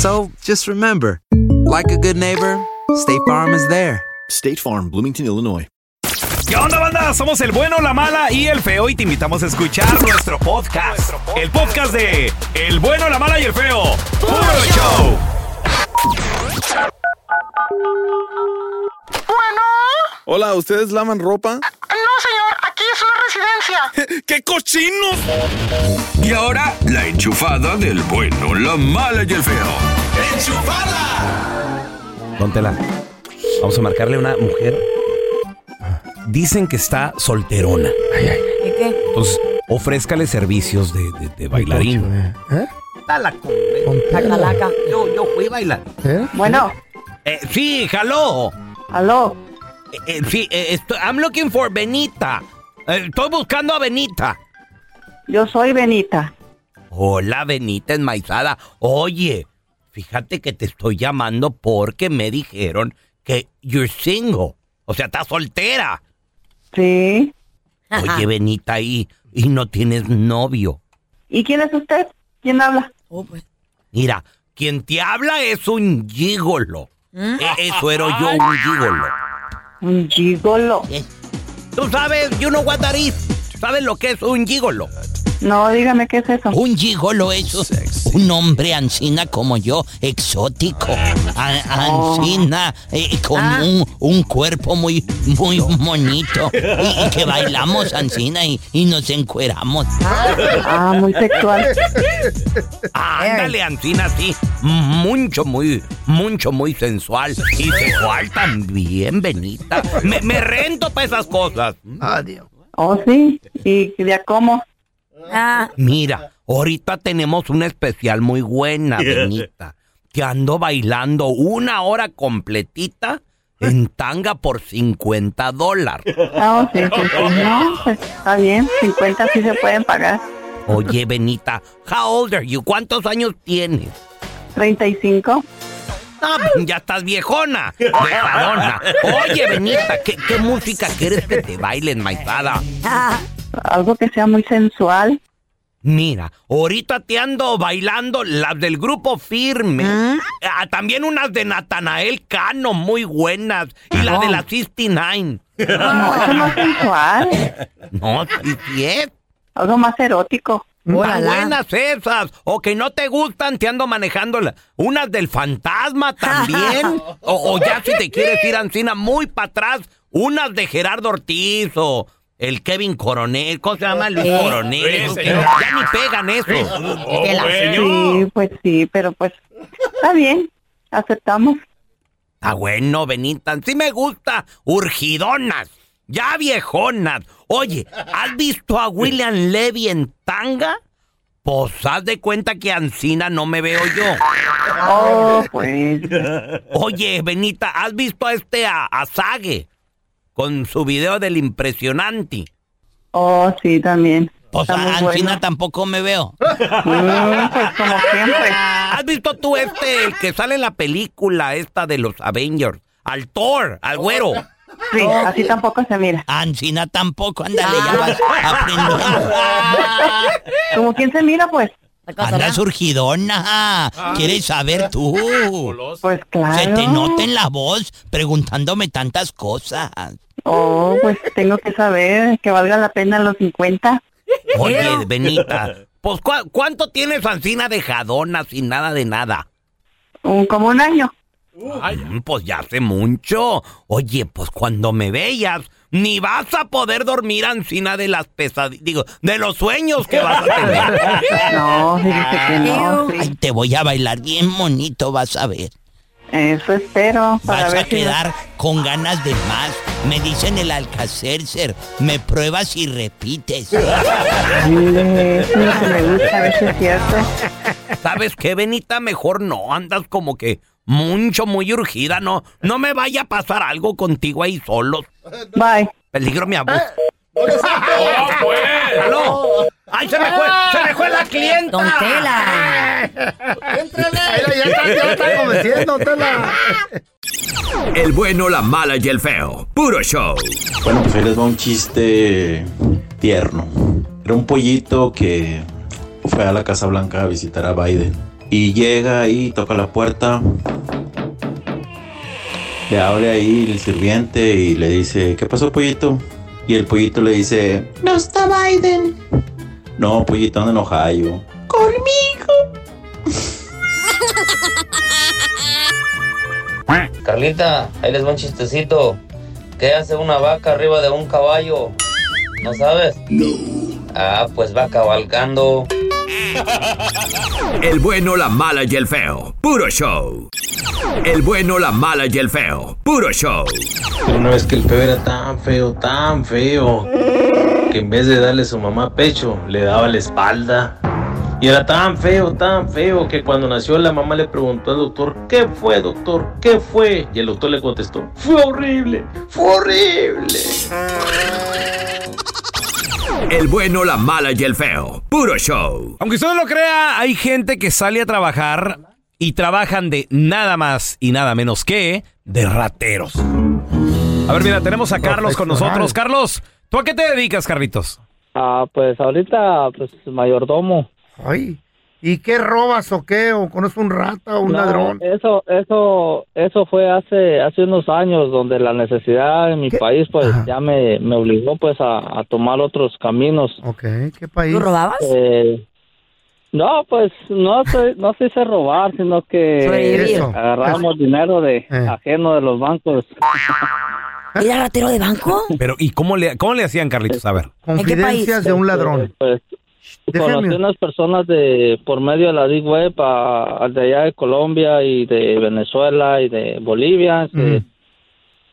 So just remember, like a good neighbor, State Farm is there. State Farm, Bloomington, Illinois. ¿Qué onda, banda? Somos el bueno, la mala y el feo y te invitamos a escuchar nuestro podcast. El podcast de El bueno, la mala y el feo. ¡Puro show! Bueno. Hola, ¿ustedes lavan ropa? No, señor, aquí es una residencia. ¡Qué cochinos! Y ahora, la enchufada del bueno, la mala y el feo. Póntela. Vamos a marcarle a una mujer. Dicen que está solterona. ¿Y qué? Entonces, ofrézcale servicios de, de- de bailarín. ¿Eh? Dala, La calaca. Yo, yo fui a bailar. Bueno, Eh, sí, hello. aló. Eh, eh, sí, eh, estoy- I'm looking for Benita. Eh, estoy buscando a Benita. Yo soy Benita. Hola, Benita enmaizada. Oye, fíjate que te estoy llamando porque me dijeron que you're single. O sea, estás soltera. Sí. Oye, Benita, y, y no tienes novio. ¿Y quién es usted? ¿Quién habla? Oh, pues. Mira, quien te habla es un gigolo. ¿Mm? E- Eso era yo, un gigolo. Un gigolo. Eh, Tú sabes, you know what that is. ¿Sabes lo que es un gigolo? No, dígame qué es eso. Un gigolo es un hombre ancina como yo, exótico. A- ancina, eh, con Ah. un, un cuerpo muy, muy bonito. Y, y que bailamos ancina y, y nos encueramos. Ah, muy sexual. Ándale, ancina, sí. Mucho, muy, mucho, muy sensual. Y sexual también, Benita. Me, me rento para esas cosas. Adiós. Oh, sí. ¿Y de cómo? Ah, Mira, ahorita tenemos una especial muy buena, Benita. Que ando bailando una hora completita en tanga por 50 dólares. Ah, oh, sí, sí, sí. No, pues está bien. 50 sí se pueden pagar. Oye, Benita, how old are you? ¿Cuántos años tienes? 35. Ah, ya estás viejona, dejadona. Oye, Benita, ¿qué, qué música quieres que te bailen, maizada? Ah, Algo que sea muy sensual. Mira, ahorita te ando bailando las del grupo Firme. Ah, también unas de Natanael Cano, muy buenas. Y la de la 69. No, eso no es sensual. No, sí, sí es. Algo más erótico. Buenas esas. O que no te gustan, te ando manejando la- unas del fantasma también. o, o ya si te quieres ir Ancina muy para atrás, unas de Gerardo Ortiz o el Kevin Coronel. ¿Cómo se llama? Luis Eh, Coronel. eh, ya ni pegan eso. la- Sí, pues sí, pero pues está bien. Aceptamos. Está bueno, Benita. Sí me gusta. Urgidonas. Ya viejonas. Oye, ¿has visto a William Levy en tanga? Pues haz de cuenta que Ancina no me veo yo. Oh, pues. Oye, Benita, ¿has visto a este a, a Sage? Con su video del impresionante. Oh, sí, también. Pues Está muy a Ancina bueno. tampoco me veo. Mm, pues como siempre. ¿Has visto tú este, el que sale en la película esta de los Avengers? Al Thor, al güero. Sí, así tampoco se mira. Ancina tampoco, ándale, ya vas aprendiendo. ¿Como quién se mira, pues? Anda surgidona. ¿Quieres saber tú? Pues claro. Se te nota en la voz preguntándome tantas cosas. Oh, pues tengo que saber que valga la pena los 50. Oye, Benita, pues ¿cu- ¿cuánto tienes Ancina de jadona sin nada de nada? Un, como un año. Mm, Pues ya hace mucho. Oye, pues cuando me veas, ni vas a poder dormir Ancina de las pesadillas, digo, de los sueños que vas a tener. No, fíjese que no. sí. Ay, te voy a bailar bien bonito, vas a ver. Eso espero. Para Vas ver a si quedar con ganas de más. Me dicen el Alcacercer. Me pruebas y repites. Sí, eso es lo que me gusta, a ver si es cierto. ¿Sabes qué, Benita? Mejor no, andas como que mucho, muy urgida, no, no me vaya a pasar algo contigo ahí solos. Bye. Peligro mi abuso. ¡Aló! ¡Ay, se me fue! ¡Se me fue la clienta! Don Tela. Ya está, ya está convenciendo, Tela. El bueno, la mala y el feo. Puro show. Bueno, pues ahí les va un chiste tierno. Era un pollito que fue a la Casa Blanca a visitar a Biden. Y llega ahí, toca la puerta. Le abre ahí el sirviente y le dice, ¿qué pasó, pollito? Y el pollito le dice, No está Biden. no, pollito, anda en Ohio. Conmigo. Carlita, ahí les va un chistecito. ¿Qué hace una vaca arriba de un caballo? ¿No sabes? No. Ah, pues va cabalgando. El bueno, la mala y el feo. Puro show. El bueno, la mala y el feo. Puro show. Una vez que el feo era tan feo, tan feo, que en vez de darle a su mamá pecho, le daba la espalda. Y era tan feo, tan feo, que cuando nació la mamá le preguntó al doctor, ¿qué fue, doctor? ¿Qué fue? Y el doctor le contestó, fue horrible, fue horrible. El bueno, la mala y el feo. Puro show. Aunque usted no lo crea, hay gente que sale a trabajar y trabajan de nada más y nada menos que de rateros. A ver, mira, tenemos a Carlos con nosotros. Carlos, ¿tú a qué te dedicas, Carlitos? Ah, pues ahorita, pues mayordomo. Ay, ¿y qué robas o qué? ¿O conoces un rata o un No, ladrón? Eso, eso, eso fue hace, hace unos años donde la necesidad en mi país, pues ya me, me obligó, pues, a, a tomar otros caminos. Ok, ¿qué país? ¿Tú robabas? Eh, no, pues no se, no se hice robar, sino que agarramos dinero de ajeno de los bancos. ¿Era ratero de banco? Pero, ¿y cómo le, cómo le hacían, Carlitos? A ver. Confidencias de un ladrón. Pues, Déjame. conocí unas personas de por medio de la Deep Web a, a de allá de Colombia y de Venezuela y de Bolivia. que, Mm.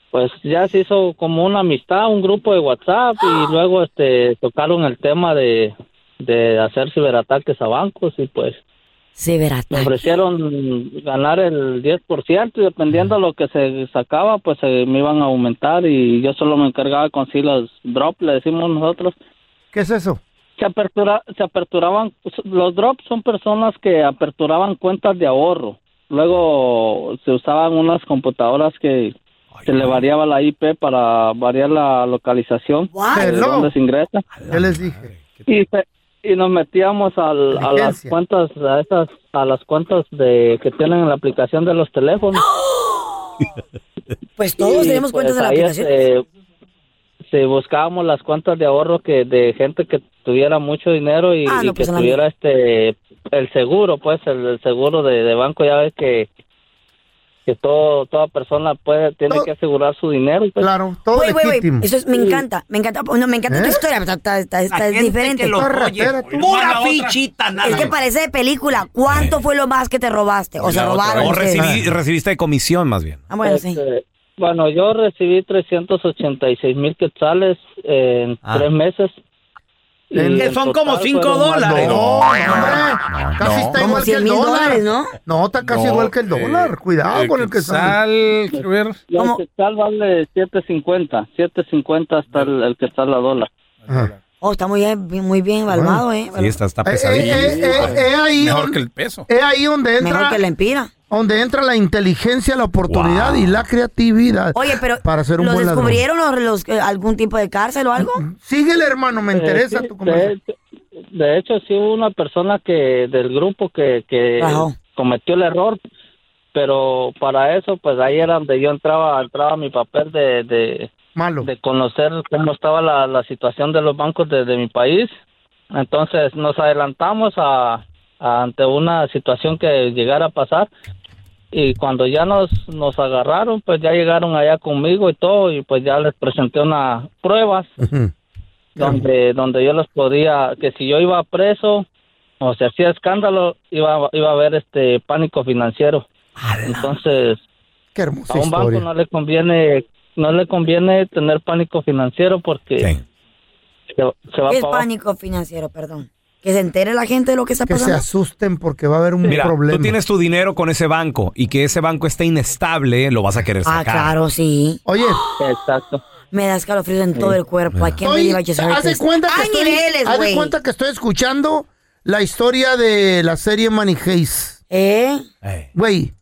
Pues ya se hizo como una amistad, un grupo de WhatsApp y luego este tocaron el tema de, de hacer ciberataques a bancos y pues me ofrecieron ganar el 10% y dependiendo de lo que se sacaba pues eh, me iban a aumentar y yo solo me encargaba de conseguir los drops, le decimos nosotros. ¿Qué es eso? Se, apertura, se aperturaban, los drops son personas que aperturaban cuentas de ahorro. Luego se usaban unas computadoras que se le variaba la IP para variar la localización de Hello. dónde se ingresa. ¿Qué les dije? Y, se- y nos metíamos al- a las cuentas, a esas, a las cuentas de que tienen en la aplicación de los teléfonos. Pues todos Y, tenemos cuentas pues, de la ahí, aplicación. Este, se buscábamos las cuentas de ahorro que de gente que tuviera mucho dinero y, Ah, y que pues, la tuviera este el seguro pues el, el seguro de, de banco ya ves que que todo toda persona puede tiene que asegurar su dinero pues. claro todo Eso es, me encanta, me encanta, no, me encanta tu historia, está, está, está, está- es diferente. que lo oye, pura fichita, nada Es que parece de película. ¿Cuánto fue lo más que te robaste? O se La otra. robaron. O recibí- recibiste de comisión, más bien. Ah, bueno, sí. Bueno, yo recibí 386 mil quetzales en Ah. tres meses. Que son como total cinco fueron más dólares. de- No, hombre, casi está igual que 100 el dólar. ¿no? No, está casi No, igual que el dólar. Cuidado con el que sale. El quetzal vale 7.50. 7.50 hasta el, el quetzal a dólar. Oh, está muy bien, muy bien evaluado, ¿eh? Sí, está, está Eh, eh, eh, eh, ahí Mejor que el peso. Es ahí donde entra. Mejor que la empira. Donde entra la inteligencia, la oportunidad y la creatividad. Oye, pero para ser un ¿los buen descubrieron los, los- eh, algún tipo de cárcel o algo? Síguele, hermano, me Eh, interesa sí, tu de, conversación. hecho, de hecho, sí hubo una persona que del grupo que, que cometió el error, pero para eso, pues ahí era donde yo entraba, entraba mi papel de, de, Malo. de conocer cómo estaba la, la situación de los bancos de, de mi país. Entonces nos adelantamos a- ante una situación que llegara a pasar. Y cuando ya nos, nos agarraron, pues ya llegaron allá conmigo y todo y pues ya les presenté unas pruebas donde donde yo les podía que si yo iba preso o se hacía escándalo iba iba a haber este pánico financiero. Entonces Qué a un banco no le conviene no le conviene tener pánico financiero porque se, se va ¿Qué es pánico financiero, perdón? Que se entere la gente de lo que está Que se pasando. asusten porque va a haber un Mira, problema. tú tienes tu dinero con ese banco y que ese banco esté inestable, lo vas a querer Ah, sacar. claro, sí. Oye. Exacto. Me da escalofríos en todo el cuerpo. Heard haz de this. cuenta que estoy, niveles, haz de cuenta que estoy escuchando la historia de la serie Money Heist. ¿Eh? Güey,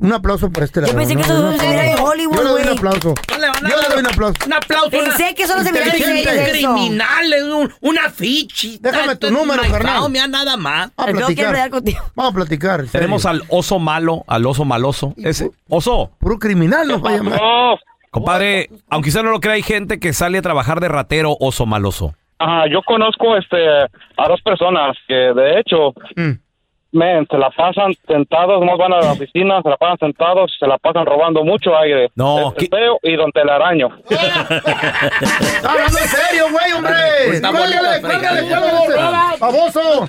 un aplauso por este lado. pensé que ¿no? eso se en Hollywood, Yo le doy un güey. aplauso. Yo le doy un aplauso. Un aplauso. Pensé que solo se veía en Inteligente. series eso. criminales, un, una fichita. Déjame tu es número, carnal. phone, mira nada más. Vamos a Tengo que platicar. enredar contigo. Vamos a platicar. en Tenemos serio. al oso malo, al oso maloso. Ese, oso. Puro criminal nos va a llamar. Compadre, aunque usted no lo crea, hay gente que sale a trabajar de ratero oso maloso. Ajá, yo conozco este a dos personas que de hecho Mm. Men, se la pasan sentados, no van a la oficina, se la pasan sentados, se la pasan robando mucho aire. No, Este feo y don telaraño. Está hablando en serio, güey, hombre. Está Cuélgale, cuélgale, cuélgale. Baboso.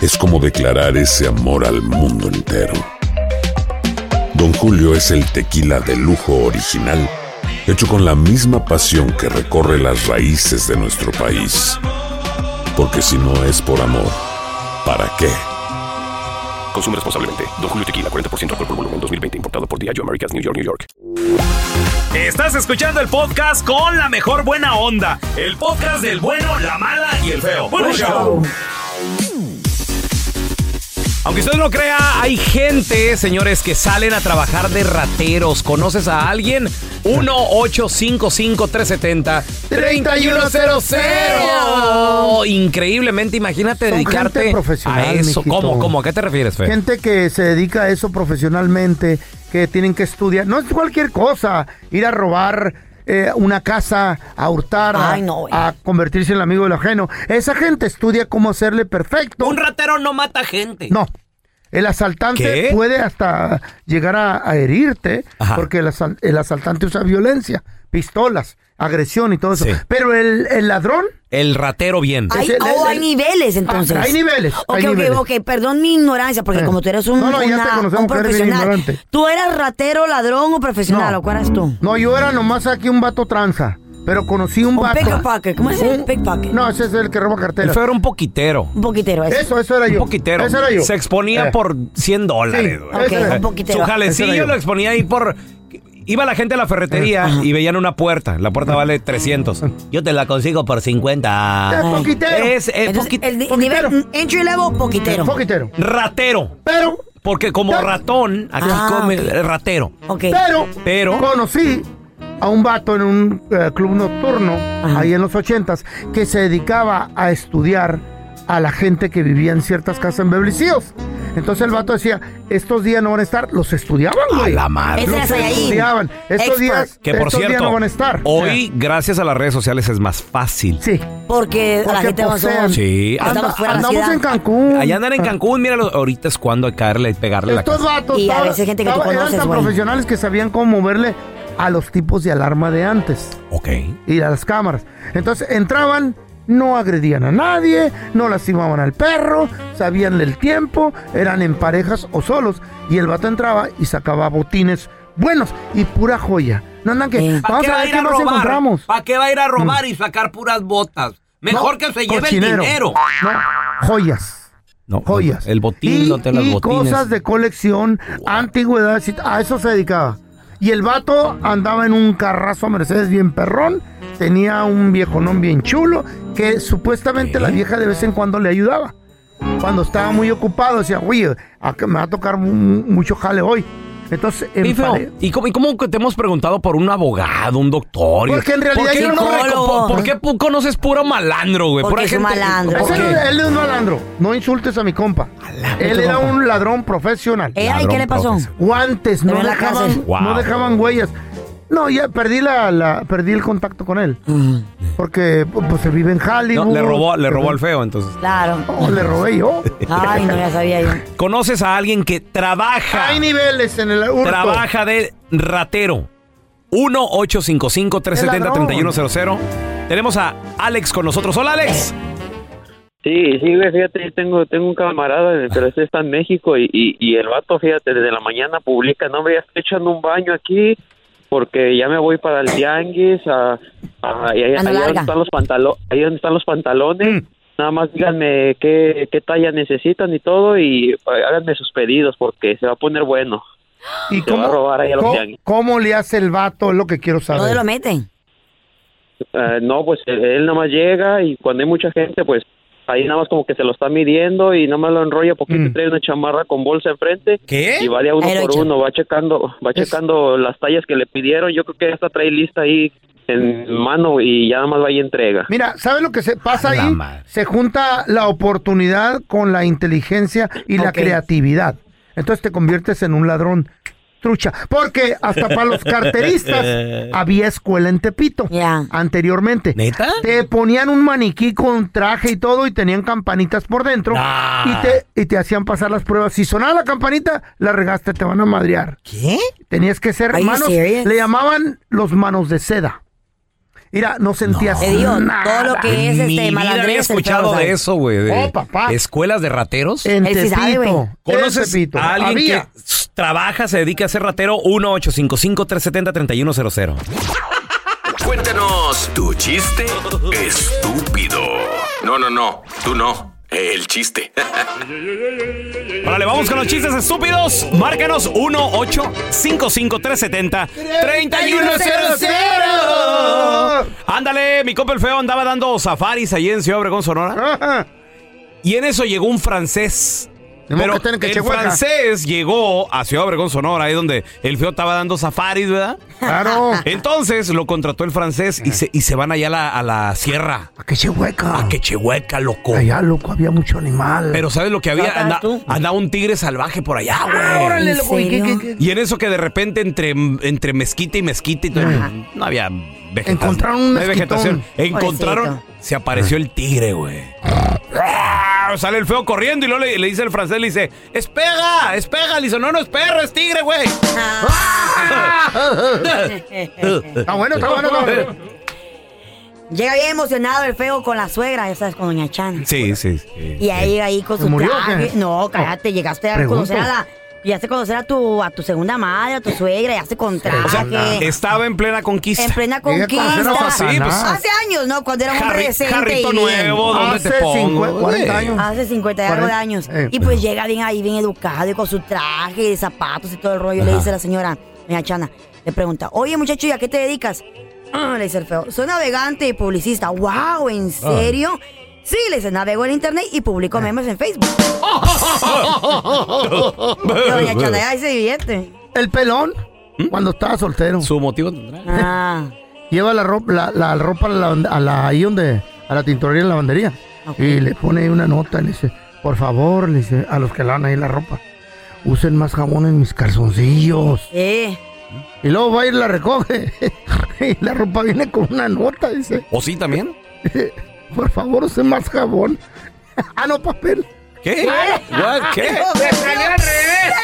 es como declarar ese amor al mundo entero. Don Julio es el tequila de lujo original, hecho con la misma pasión que recorre las raíces de nuestro país. Porque si no es por amor, ¿para qué? Consume responsablemente. Don Julio Tequila, 40% alcohol por volumen, 2020. Importado por Diageo Americas, New York, New York. Estás escuchando el podcast con la mejor buena onda. El podcast del bueno, la mala y el feo. Bueno, show. Aunque usted no lo crea, hay gente, señores, que salen a trabajar de rateros. ¿Conoces a alguien? 1-855-370-3100. Increíblemente, imagínate Son dedicarte gente profesional, a eso. mijito. ¿Cómo, cómo? ¿A qué te refieres, Fe? Gente que se dedica a eso profesionalmente, que tienen que estudiar. No es cualquier cosa ir a robar eh, una casa, a hurtar, a- Ay, no, güey. a, convertirse en el amigo del ajeno. Esa gente estudia cómo hacerle perfecto. Un ratero no mata gente. No. El asaltante ¿Qué? puede hasta llegar a, a herirte porque el, asal- el asaltante usa violencia, pistolas, agresión y todo eso. Sí. Pero el, el ladrón El ratero bien. Hay, Ese- oh, hay niveles entonces. Ah, hay niveles, Ok, hay ok, niveles. ok, perdón mi ignorancia, porque Eh. como tú eres un, No, no, ya te una- conocemos un que eres bien profesional. ignorante. ¿Tú eras ratero, ladrón o profesional? ¿O cuál eras tú? No, yo era nomás aquí un vato tranza. Pero conocí un Un vato. pickpocket, ¿cómo es el pickpocket? No, ese es el que roba El carteras. feo era un poquitero. Un poquitero, eso. Eso, eso era yo. Un poquitero. Ese era yo. Se exponía Eh. por 100 dólares. Sí, güey. ese era. un poquitero. Su Ese era jalecillo yo. lo exponía ahí por... Iba la gente a la ferretería y veían una puerta. La puerta vale 300. Yo te la consigo por 50. Es poquitero. Es, es Entonces, poquit- el, ni- nivel entry level, poquitero. Poquitero. ratero. Pero, Porque como ratón, aquí Ah, come ratero. Ok. pero, Pero... conocí a un vato en un eh, club nocturno, ahí en los ochentas, que se dedicaba a estudiar a la gente que vivía en ciertas casas en Beverly Hills. Entonces el vato decía, estos días no van a estar, los estudiaban, güey. la madre. Los Ese es ahí. estudiaban. Estos Expert. días, Que por estos días cierto, no van a estar. hoy, gracias a las redes sociales, es más fácil. Sí. Porque, la Porque gente no poseen. somos- Sí. Estamos Anda- fuera de la andamos ciudad. en Cancún. Allá andan en Cancún, míralo, ahorita es cuando hay que caerle y pegarle la Estos casa. vatos Y a estaban- veces gente que tú estaban- conoces, eran tan güey. profesionales que sabían cómo moverle a los tipos de alarma de antes. Ok. y a las cámaras. Entonces entraban, no agredían a nadie, no lastimaban al perro, sabían del tiempo, eran en parejas o solos. Y el vato entraba y sacaba botines buenos y pura joya. No andan que. ¿Para Vamos qué a va a ver ir qué a más robar? encontramos. ¿Para qué va a ir a robar y sacar puras botas? Mejor No, que se lleve cochinero. el dinero. No, joyas. No, joyas. El botín, y, no te las y botines. cosas de colección, antigüedades, y- a eso se dedicaba. Y el vato andaba en un carrazo Mercedes bien perrón, tenía un viejonón bien chulo, que supuestamente la vieja de vez en cuando le ayudaba. Cuando estaba muy ocupado, decía, oye, acá me va a tocar mu- mucho jale hoy. Entonces, en pare- ¿Y cómo, y te hemos preguntado por un abogado, un doctor? Y- Porque en realidad ¿Por qué, yo no- reco- por- qué conoces puro malandro, güey? Porque Pura es un gente- malandro. ¿Por él es un malandro. No insultes a mi compa. Él era un ladrón profesional. Eh, ay, ¿qué le pasó? Guantes, no dejaban, no dejaban huellas. No, ya perdí la, la- perdí el contacto con él. Porque pues se vive en Hollywood. No, le robó, le robó al feo, entonces. Claro. No, le robé yo. Ay, no, ya sabía yo. ¿Conoces a alguien que trabaja? Hay niveles en el hurto. Trabaja de ratero. 1-855-370-3100. Tenemos a Alex con nosotros. Hola, Alex. Sí, sí, güey, fíjate, yo tengo, tengo un camarada, pero este está en México y, y, y el vato, fíjate, desde la mañana publica, no, me estoy echando un baño aquí porque ya me voy para el tianguis, a, a- y ahí, ahí donde están los pantalones, ahí donde están los pantalones, nada más díganme qué, qué talla necesitan y todo y eh, háganme sus pedidos porque se va a poner bueno. ¿Y Se va a robar ahí a los cómo, tianguis. cómo le hace el vato? Es lo que quiero saber. ¿Dónde lo meten? Eh, no, pues él, él nada más llega y cuando hay mucha gente, pues ahí nada más como que se lo está midiendo y nada más lo enrolla poquito y trae una chamarra con bolsa enfrente. ¿Qué? Y va de a uno por uno, va checando, va checando las tallas que le pidieron. Yo creo que ya está trae lista ahí en mano y ya nada más va y entrega. Mira, ¿sabes lo que se pasa ahí? madre. Se junta la oportunidad con la inteligencia y la creatividad. Entonces te conviertes en un ladrón trucha. Porque hasta para los carteristas había escuela en Tepito Ya. anteriormente. ¿Neta? Te ponían un maniquí con traje y todo y tenían campanitas por dentro Nah. y, te, y te hacían pasar las pruebas. Si sonaba la campanita, la regaste, te van a madrear. ¿Qué? Tenías que ser manos, le llamaban los manos de seda. Mira, no sentías digo, nada. todo lo que es Mi este vida había escuchado de eso, güey. Oh, papá. Escuelas de rateros. En. Tepito. ¿Conoces a alguien Había. que trabaja, se dedica a ser ratero? 1-855-370-3100. Cuéntanos tu chiste estúpido. No, no, no, tú no. El chiste. Órale, vamos con los chistes estúpidos. Márcanos 1-855-370-3100. Ándale, mi compa el feo andaba dando safaris allí en Ciudad Obregón, Sonora. Y en eso llegó un francés. Pero el Chihuahua. francés llegó a Ciudad Obregón, Sonora, ahí donde el feo estaba dando safaris, ¿verdad? Claro. Entonces lo contrató el francés y se, y se van allá a la, a la sierra. A que Chihuahua. A Quechehueca, loco. Allá, loco, había mucho animal. Pero ¿sabes lo que había? Andaba un tigre salvaje por allá, güey. Ah, órale, ¿En loco. ¿y qué- serio? qué- qué? Y en eso que de repente entre, entre mezquita y mezquita y todo, no había vegetación. Encontraron un no vegetación. Encontraron, Pobrecito. se apareció el tigre, güey. ¡Ah! Sale el feo corriendo y luego le, le dice el francés, le dice, ¡espega! ¡espega! Le dice, no, no es perro, es tigre, güey. Está bueno, está bueno, está bueno. Llega bien emocionado el feo con la suegra, ya sabes, con Doña Chan. Sí, sí. sí. Y ahí ahí con ¿Se su traje. No, cállate, llegaste a Pregunto. conocer a la. Llegaste a conocer a tu, a tu segunda madre, a tu suegra, ya se con traje. O sea, estaba en plena conquista. en plena conquista. Sí, pues, Hace años, ¿no? Cuando era un hombre decente y nuevo, ¿dónde Hace te pongo? 50, 40 güey? años. Hace 50 y algo de años. Eh, y pues llega bien ahí, bien educado y con su traje y zapatos y todo el rollo. Le dice la señora, doña Chana, le pregunta, oye muchacho, ¿y a qué te dedicas? Ah, le dice el feo, soy navegante y publicista. ¡Wow! ¿En serio? Sí, le dice, navego en internet y publico memes en Facebook. Y doña ahí se divierte. El pelón. Cuando estaba soltero. Su motivo tendrá. Ah. Lleva la ropa, la, la ropa a la, a la- ahí donde, a la tintorería, la lavandería. Y le pone ahí una nota, le dice, por favor, le dice, a los que lavan ahí la ropa, usen más jabón en mis calzoncillos. Eh. Y luego va y la recoge. y la ropa viene con una nota, dice, ¿O sí también? por favor, usen más jabón. ah, no, papel. ¿Qué? What? ¿Qué? ¡Me salió al revés!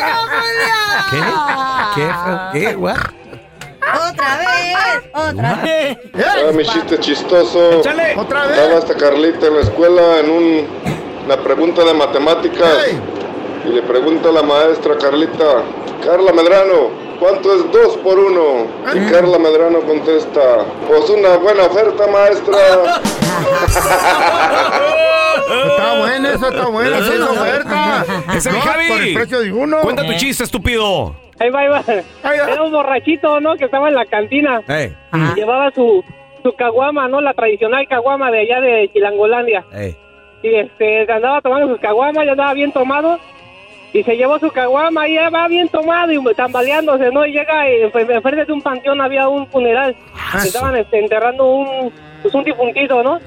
¿Qué? ¿Qué? ¿Qué? What? Otra vez, otra vez. Ah, mi chiste chistoso. Otra Estaba esta Carlita en la escuela en un, una pregunta de matemáticas. Y le pregunta a la maestra Carlita, Carla Medrano, ¿cuánto es dos por uno? Y Carla Medrano contesta, pues una buena oferta, maestra. Está buena, esa está buena, esa es oferta. Es Dos Javi. Por el precio de uno. Cuenta tu chiste, estúpido. Ahí va, ahí va. Era un borrachito, ¿no? Que estaba en la cantina. Ey. Y llevaba su, su caguama, ¿no? La tradicional caguama de allá de Chilangolandia. Ey. Y este, andaba tomando sus caguamas, ya andaba bien tomado. Y se llevó su caguama y ya va bien tomado y tambaleándose, ¿no? Y llega y pues, enfrente de un panteón había un funeral. Estaban este, enterrando un, pues, un difuntito, ¿no?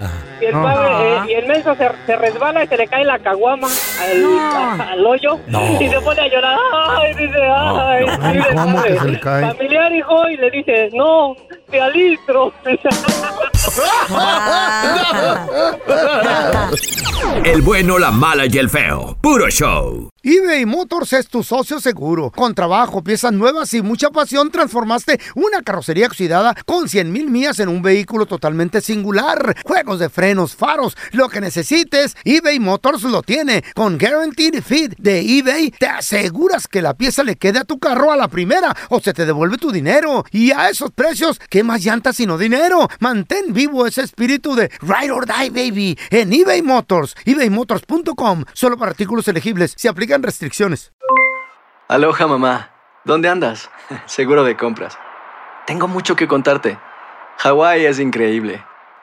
Y el, padre, eh, y el menso se, se resbala y se le cae la caguama al, a- al hoyo. No. Y se pone a llorar. Ay, dice, ay. No, dice, ¿cómo que se le cae? Familiar, hijo, y le dice, no, te alistro. El bueno, la mala y el feo. Puro show. eBay Motors es tu socio seguro. Con trabajo, piezas nuevas y mucha pasión, transformaste una carrocería oxidada con 100 mil millas en un vehículo totalmente singular. Juegos de frenos, faros, lo que necesites, eBay Motors lo tiene. Con Guaranteed Fit de eBay, te aseguras que la pieza le quede a tu carro a la primera o se te devuelve tu dinero. Y a esos precios, ¿qué más llantas sino dinero? Mantén vivo ese espíritu de Ride or Die, baby, en eBay Motors. ebaymotors.com. Solo para artículos elegibles. Se aplican restricciones. Aloha mamá, ¿dónde andas? Seguro de compras. Tengo mucho que contarte. Hawái es increíble.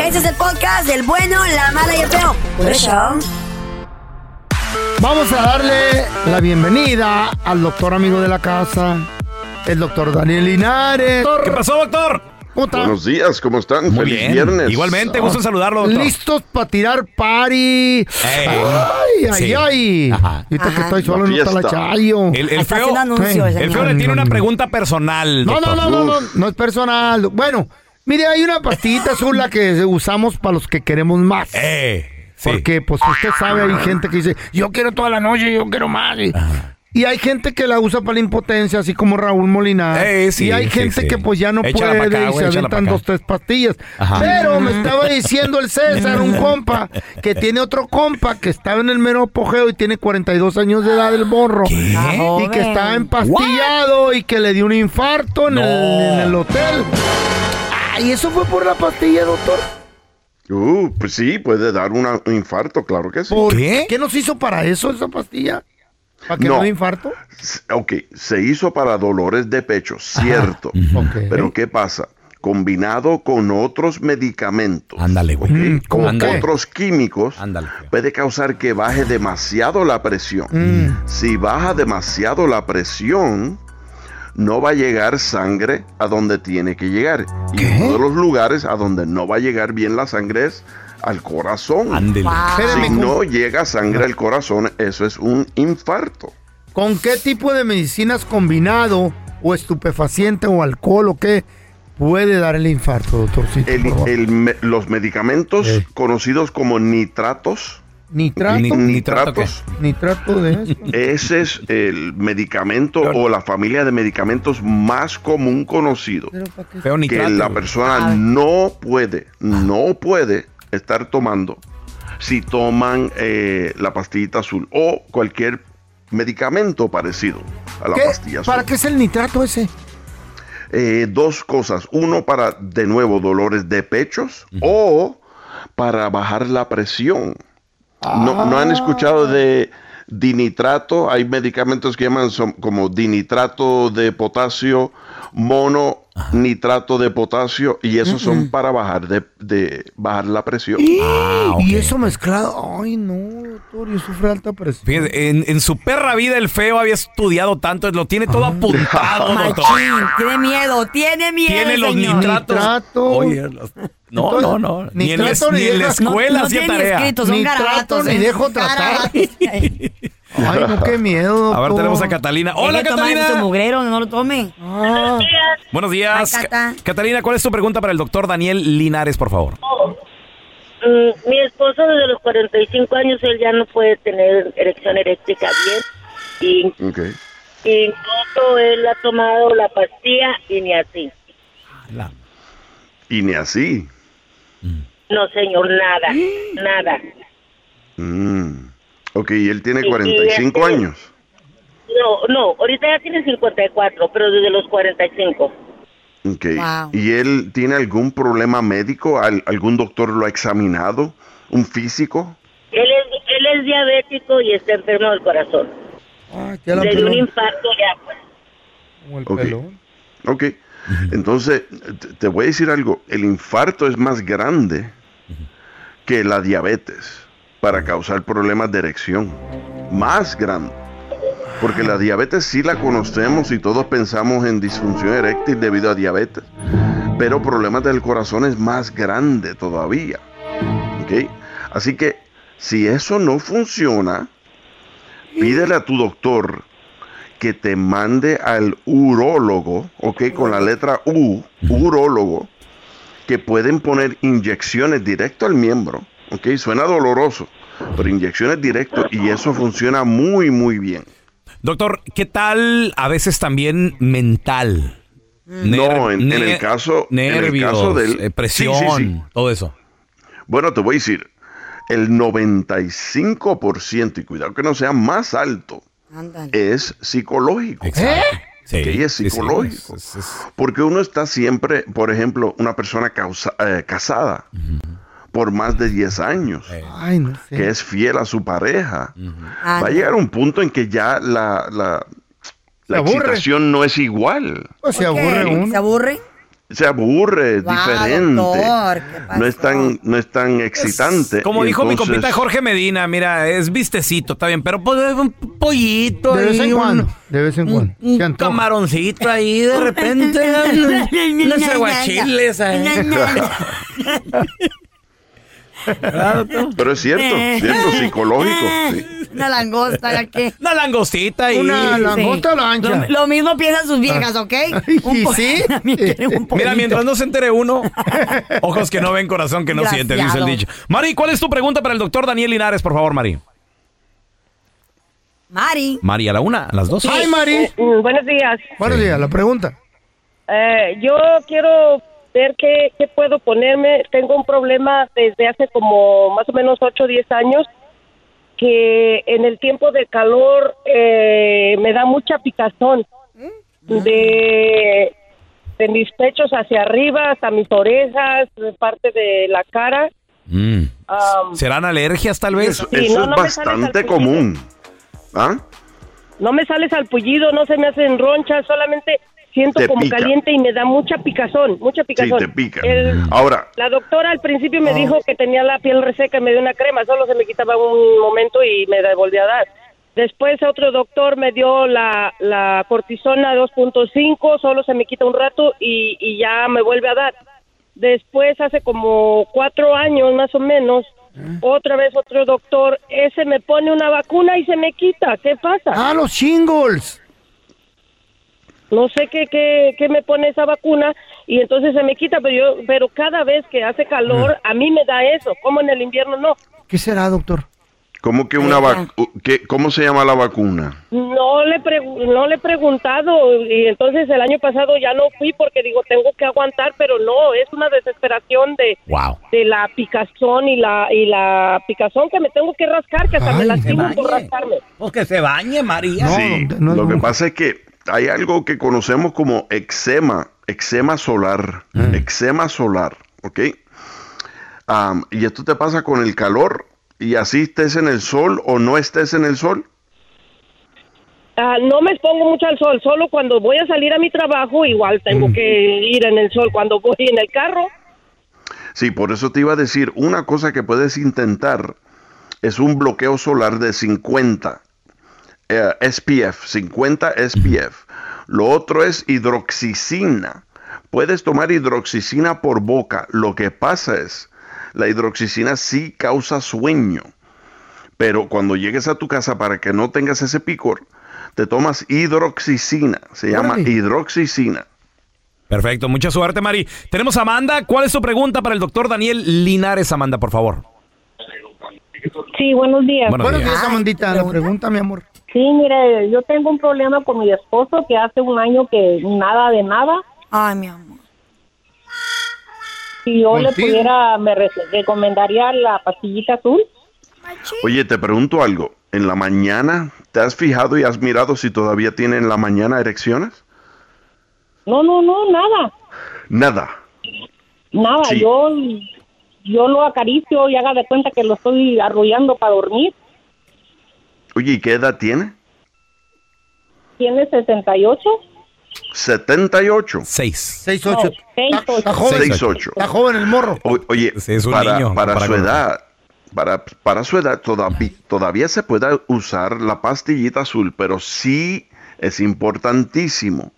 Este es el podcast del bueno, la mala y el feo. Por eso. Vamos a darle la bienvenida al doctor amigo de la casa, el doctor Daniel Linares. ¿Qué pasó, doctor? ¿Cómo está? Buenos días, ¿cómo están? Muy Feliz bien. viernes. Igualmente, gusto en saludarlo, doctor. Listos para tirar party. ay, ay, sí. ay. Ajá. Ahorita que estoy solo no está la fiesta. chayo. El, el feo, el feo le tiene una pregunta personal. No, no, doctor. no, no, no, no es personal. Bueno, mire, hay una pastillita azul la que usamos para los que queremos más. Eh, Porque, pues, usted sabe, hay gente que dice, yo quiero toda la noche, yo quiero más. Y, y hay gente que la usa para la impotencia, así como Raúl Molina. Eh, sí, y hay sí, gente sí. que, pues, ya no Échala puede acá, y se aventan dos, tres pastillas. Ajá. Pero me estaba diciendo el César, un compa, que tiene otro compa que estaba en el mero apogeo y tiene 42 años de edad el borro. Y que estaba empastillado y que le dio un infarto en, el, en el hotel. Ay, ¿eso fue por la pastilla, doctor? Uh, pues sí, puede dar una- un infarto, claro que sí. ¿Por qué? ¿Qué nos hizo para eso esa pastilla? ¿Para que no, No. dé infarto? Ok, se hizo para dolores de pecho, cierto. Pero ¿qué pasa? Combinado con otros medicamentos. Ándale, güey. Mm, ¿cómo con otros químicos, puede causar que baje demasiado la presión. Mm. Si baja demasiado la presión, no va a llegar sangre a donde tiene que llegar. Y uno de los lugares a donde no va a llegar bien la sangre es al corazón. Wow. Si no llega sangre al corazón, eso es un infarto. ¿Con qué tipo de medicinas combinado o estupefaciente o alcohol o qué puede dar el infarto, doctorcito? El- el me- los medicamentos conocidos como nitratos. ¿Nitrato? Ni- nitratos. ¿Nitrato de eso? Ese es el medicamento o la familia de medicamentos más común conocido. Feo que nitrato, la persona no puede, no puede estar tomando si toman eh, la pastillita azul o cualquier medicamento parecido a la ¿Qué? pastilla azul. ¿Para qué es el nitrato ese? Eh, dos cosas. Uno para, de nuevo, dolores de pechos o para bajar la presión. No, ¿No han escuchado de dinitrato? Hay medicamentos que llaman como dinitrato de potasio, mono nitrato de potasio y esos son para bajar de, de bajar la presión. Y eso mezclado. Ay, no, doctor, yo sufro de alta presión. Fíjate, en, en su perra vida el feo había estudiado tanto, lo tiene todo apuntado, doctor. Machín, tiene miedo, tiene miedo. Tiene los señor. nitratos. Oye, los- no, no, no. Ni en, la- Nitrato ni en la deja- escuela no hacía tiene tarea. escrito, son Ni garabatos, trato, ni ¿eh? dejo tratar. Ay, no, qué miedo. A ver, tenemos a Catalina. Hola, tomar Catalina. mugrero, no lo tome. Ah. Buenos días. Ay, Cata. Ca- Catalina, ¿cuál es tu pregunta para el doctor Daniel Linares, por favor? Mm, mi esposo desde los 45 años, él ya no puede tener erección eléctrica bien. Y Ok. incluso él ha tomado la pastilla y ni así. Y ni así. No, señor, nada, nada. Mm. Ok, y él tiene Y- y 45 este- años. No, no, ahorita ya tiene 54, pero desde los 45. Ok. Wow. ¿Y él tiene algún problema médico? ¿Al- ¿Algún doctor lo ha examinado? ¿Un físico? Él es, él es diabético y está enfermo del corazón. la Le dio un infarto ya, pues. Como el Ok. pelón. Ok. Entonces, te voy a decir algo. El infarto es más grande que la diabetes para causar problemas de erección. Más grande. Porque la diabetes sí la conocemos y todos pensamos en disfunción eréctil debido a diabetes. Pero problemas del corazón es más grande todavía. Así que si eso no funciona, pídele a tu doctor que te mande al urólogo, ok, con la letra U, urólogo, que pueden poner inyecciones directo al miembro, ok, suena doloroso, pero inyecciones directo y eso funciona muy, muy bien. Doctor, ¿qué tal a veces también mental? No, en, en el caso, en el nervios, caso del eh, presión, Sí, sí, sí. todo eso. Bueno, te voy a decir, el 95%, y cuidado que no sea más alto, es psicológico. Sí, es sí, sí, psicológico. Porque uno está siempre, por ejemplo, una persona causa- eh, casada por más de 10 años, Ay, no sé. que es fiel a su pareja. Ah, Va a no. llegar un punto en que ya la, la, la excitación no es igual. Pues se aburre uno. ¿Se aburre? Se aburre, es Wow, diferente. doctor, ¿qué no es tan, no es tan excitante. Como y dijo mi compita Jorge Medina, mira, es vistecito, está bien, pero pues, un pollito De vez ahí, en un- cuando. De vez en cuando. un antoja. camaroncito ahí de repente, unos aguachiles ahí. Pero es cierto, cierto, psicológico. sí. Una langosta, ¿ya qué? Una langostita y... Una langosta lancha. Lo, lo mismo piensan sus viejas, ¿ok? Un po- sí? Un Mira, mientras no se entere uno, ojos que no ven, corazón que no siente, dice el dicho. Mari, ¿cuál es tu pregunta para el doctor Daniel Linares, por favor, Mari? Mari. Mari, a la una, a las dos. Ay, Mari. Mm, buenos días. Buenos días, la pregunta. Eh, yo quiero ver qué, qué puedo ponerme. Tengo un problema desde hace como más o menos 8 o 10 años que en el tiempo de calor eh, me da mucha picazón de, de mis pechos hacia arriba hasta mis orejas, de parte de la cara. Mm. ¿Serán alergias, tal vez? Eso, Sí, eso no, es no bastante común. ¿Ah? no me sale salpullido, no se me hacen ronchas, solamente siento Te como pica. caliente y me da mucha picazón, mucha picazón. te pica. El- Ahora, La doctora al principio me Ah. dijo que tenía la piel reseca y me dio una crema, solo se me quitaba un momento y me volvió a dar. Después otro doctor me dio la, la cortisona 2.5, solo se me quita un rato y, y ya me vuelve a dar. Después, hace como cuatro años más o menos, otra vez otro doctor, ese me pone una vacuna y se me quita. ¿Qué pasa? Ah, los shingles. No sé qué, qué, qué me pone esa vacuna y entonces se me quita, pero yo, pero cada vez que hace calor, a mí me da eso, como en el invierno no. ¿Qué será, doctor? ¿Cómo que una qué- ¿Cómo se llama la vacuna? No le, no le he preguntado y entonces el año pasado ya no fui porque digo, tengo que aguantar, pero no, es una desesperación de, Wow. de la picazón y la, y la picazón que me tengo que rascar, que hasta me lastimo por rascarme. Pues que se bañe, María. sí, lo que pasa es que hay algo que conocemos como eczema, eczema solar, eczema solar, ¿ok? Y esto te pasa con el calor y así estés en el sol o no estés en el sol. Ah, no me expongo mucho al sol, solo cuando voy a salir a mi trabajo, igual tengo que ir en el sol. Cuando voy en el carro, Sí, por eso te iba a decir, una cosa que puedes intentar es un bloqueo solar de 50 eh, SPF, 50 SPF. Lo otro es hidroxicina. Puedes tomar hidroxicina por boca. Lo que pasa es, la hidroxicina sí causa sueño. Pero cuando llegues a tu casa para que no tengas ese picor, te tomas hidroxicina. Se llama hidroxicina. Perfecto, mucha suerte, Mari. Tenemos a Amanda. ¿Cuál es tu pregunta para el doctor Daniel Linares, Amanda, por favor? Sí, buenos días. Buenos Buenos días. días, Amandita. La pregunta, mi amor. Sí, mire, yo tengo un problema con mi esposo que hace un año que nada de nada. Ay, mi amor. Si yo le pudiera, me re- recomendaría la pastillita azul. Oye, te pregunto algo. ¿En la mañana te has fijado y has mirado si todavía tiene en la mañana erecciones? No, no, no, nada. Nada. Nada, Sí. yo yo lo acaricio y haga de cuenta que lo estoy arrullando para dormir. Oye, ¿y qué edad tiene? Tiene 68. 78. 6. 6, 8. No, seis, ocho. Está joven. 6, 8. Está joven el morro. O- oye, es un para, niño, para para su conocer. edad, para, para su edad todavía, todavía se puede usar la pastillita azul, pero sí es importantísimo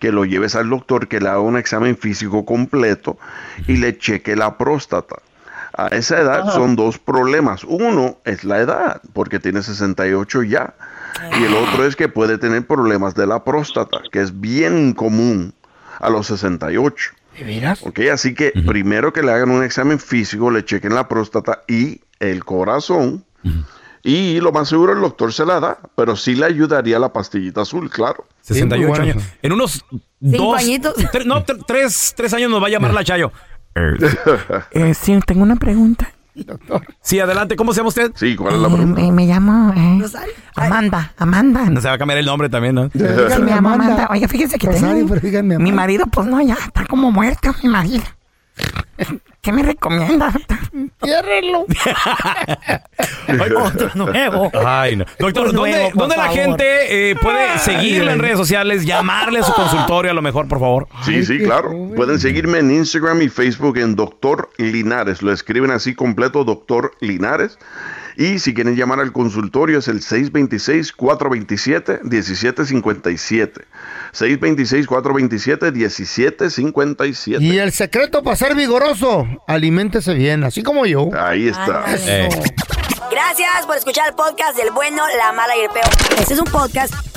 que lo lleves al doctor, que le haga un examen físico completo y le cheque la próstata. A esa edad Ajá. son dos problemas. Uno es la edad, porque tiene 68 ya. Y el otro es que puede tener problemas de la próstata, que es bien común a los 68. ¿De veras? Ok, así que primero que le hagan un examen físico, le chequen la próstata y el corazón. Y lo más seguro el doctor se la da, pero sí le ayudaría la pastillita azul, claro. 68 años. En unos dos, añitos. tre- no, tre- tres, tres años nos va a llamar la Chayo. Eh, sí, tengo una pregunta. Sí, adelante. ¿Cómo se llama usted? Sí, ¿cuál Eh, me, me llamo eh, Amanda, Amanda. No se va a cambiar el nombre también, ¿no? Sí, me llamo Amanda. Oiga, fíjese que Rosario, tengo... díganme, Mi Amanda. marido, pues no, ya está como muerto, mi marido. ¿Qué me recomienda? Ciérrenlo. Otro nuevo. Ay, no. Doctor, ¿dónde, dónde la gente eh, puede seguirle en redes sociales, llamarle a su consultorio a lo mejor, por favor? Sí, sí, claro. Pueden seguirme en Instagram y Facebook en Doctor Linares. Lo escriben así completo, Doctor Linares. Y si quieren llamar al consultorio es el 626-427-1757. 626-427-1757. Y el secreto para ser vigoroso, aliméntese bien, así como yo. Ahí está. Gracias por escuchar el podcast del bueno, la mala y el peor. Este es un podcast